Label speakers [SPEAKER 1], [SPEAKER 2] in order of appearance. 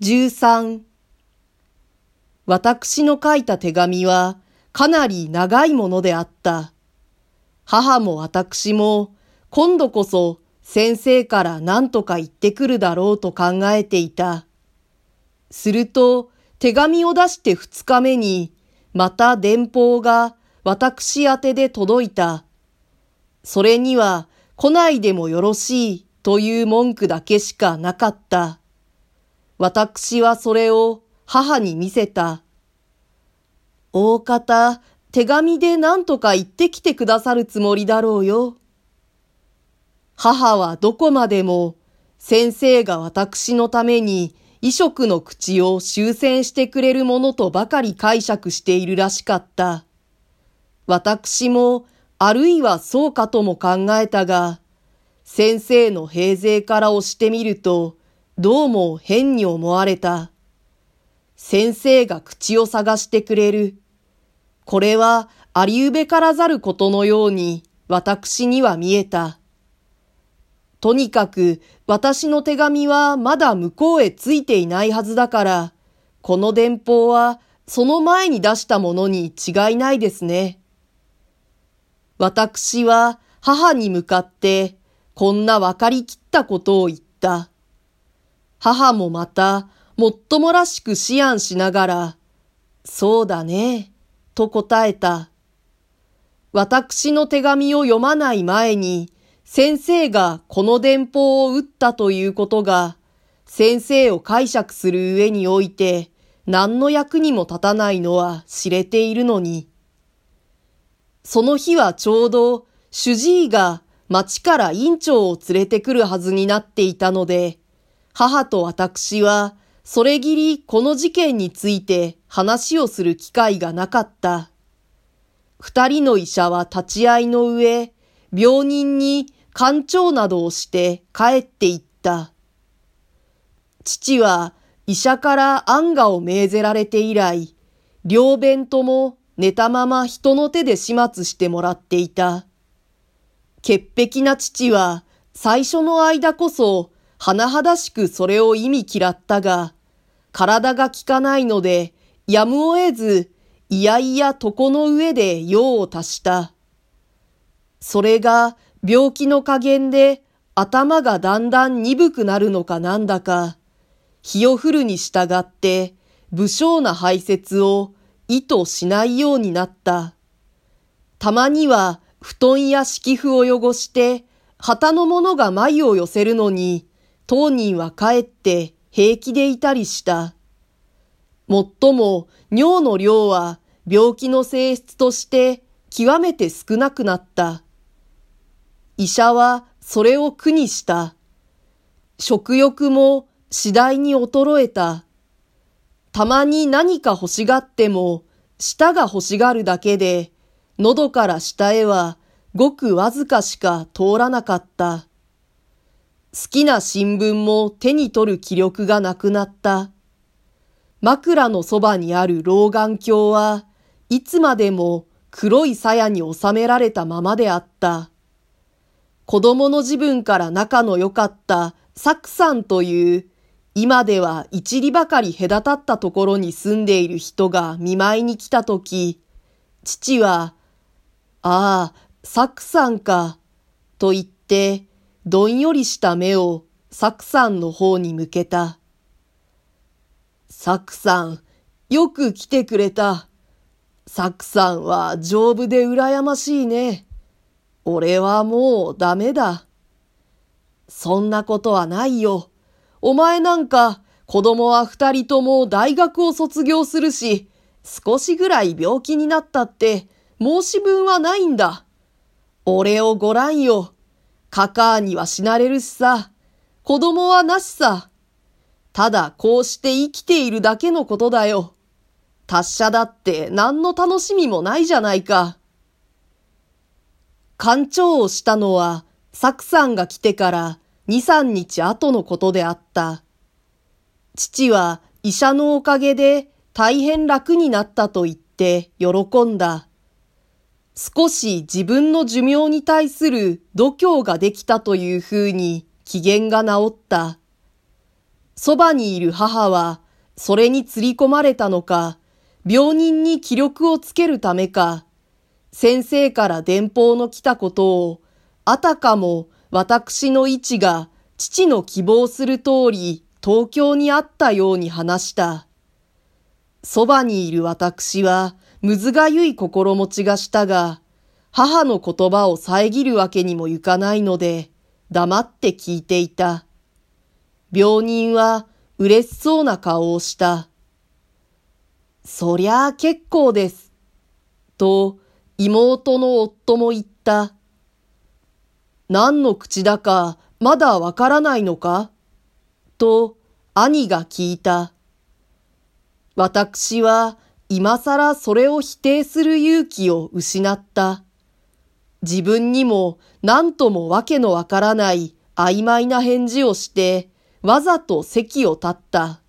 [SPEAKER 1] 13私の書いた手紙はかなり長いものであった。母も私も今度こそ先生から何とか言ってくるだろうと考えていた。すると手紙を出して二日目にまた電報が私宛てで届いた。それには来ないでもよろしいという文句だけしかなかった。私はそれを母に見せた。大方、手紙で何とか言ってきてくださるつもりだろうよ。母はどこまでも先生が私のために異色の口を修正してくれるものとばかり解釈しているらしかった。私もあるいはそうかとも考えたが、先生の平勢から押してみると、どうも変に思われた。先生が口を探してくれる。これはありうべからざることのように私には見えた。とにかく私の手紙はまだ向こうへついていないはずだから、この電報はその前に出したものに違いないですね。私は母に向かってこんな分かりきったことを言った。母もまた、もっともらしく思案しながら、そうだね、と答えた。私の手紙を読まない前に、先生がこの電報を打ったということが、先生を解釈する上において、何の役にも立たないのは知れているのに。その日はちょうど、主治医が町から院長を連れてくるはずになっていたので、母と私は、それぎりこの事件について話をする機会がなかった。二人の医者は立ち会いの上、病人に肝腸などをして帰っていった。父は医者から安価を命ぜられて以来、両弁とも寝たまま人の手で始末してもらっていた。潔癖な父は最初の間こそ甚だしくそれを意味嫌ったが、体が効かないので、やむを得ず、いやいや床の上で用を足した。それが病気の加減で頭がだんだん鈍くなるのかなんだか、日を降るに従って武将な排泄を意図しないようになった。たまには布団や敷布を汚して、旗の者が眉を寄せるのに、当人は帰って平気でいたりした。もっとも尿の量は病気の性質として極めて少なくなった。医者はそれを苦にした。食欲も次第に衰えた。たまに何か欲しがっても舌が欲しがるだけで喉から下へはごくわずかしか通らなかった。好きな新聞も手に取る気力がなくなった。枕のそばにある老眼鏡はいつまでも黒い鞘に収められたままであった。子供の自分から仲の良かったサクさんという今では一里ばかり隔たったところに住んでいる人が見舞いに来たとき、父は、ああ、サクさんか、と言ってどんよりした目をサクさんの方に向けた。サクさん、よく来てくれた。サクさんは丈夫で羨ましいね。俺はもうダメだ。そんなことはないよ。お前なんか子供は二人とも大学を卒業するし、少しぐらい病気になったって申し分はないんだ。俺をごらんよ。カカーには死なれるしさ、子供はなしさ。ただこうして生きているだけのことだよ。達者だって何の楽しみもないじゃないか。館長をしたのは、サクさんが来てから二三日後のことであった。父は医者のおかげで大変楽になったと言って喜んだ。少し自分の寿命に対する度胸ができたというふうに機嫌が治った。そばにいる母は、それに釣り込まれたのか、病人に気力をつけるためか、先生から電報の来たことを、あたかも私の位置が父の希望する通り東京にあったように話した。そばにいる私はむずがゆい心持ちがしたが、母の言葉を遮るわけにもいかないので、黙って聞いていた。病人は嬉しそうな顔をした。そりゃあ結構です。と、妹の夫も言った。何の口だかまだわからないのかと兄が聞いた。私は今更それを否定する勇気を失った。自分にも何ともわけのわからない曖昧な返事をして、わざと席を立った。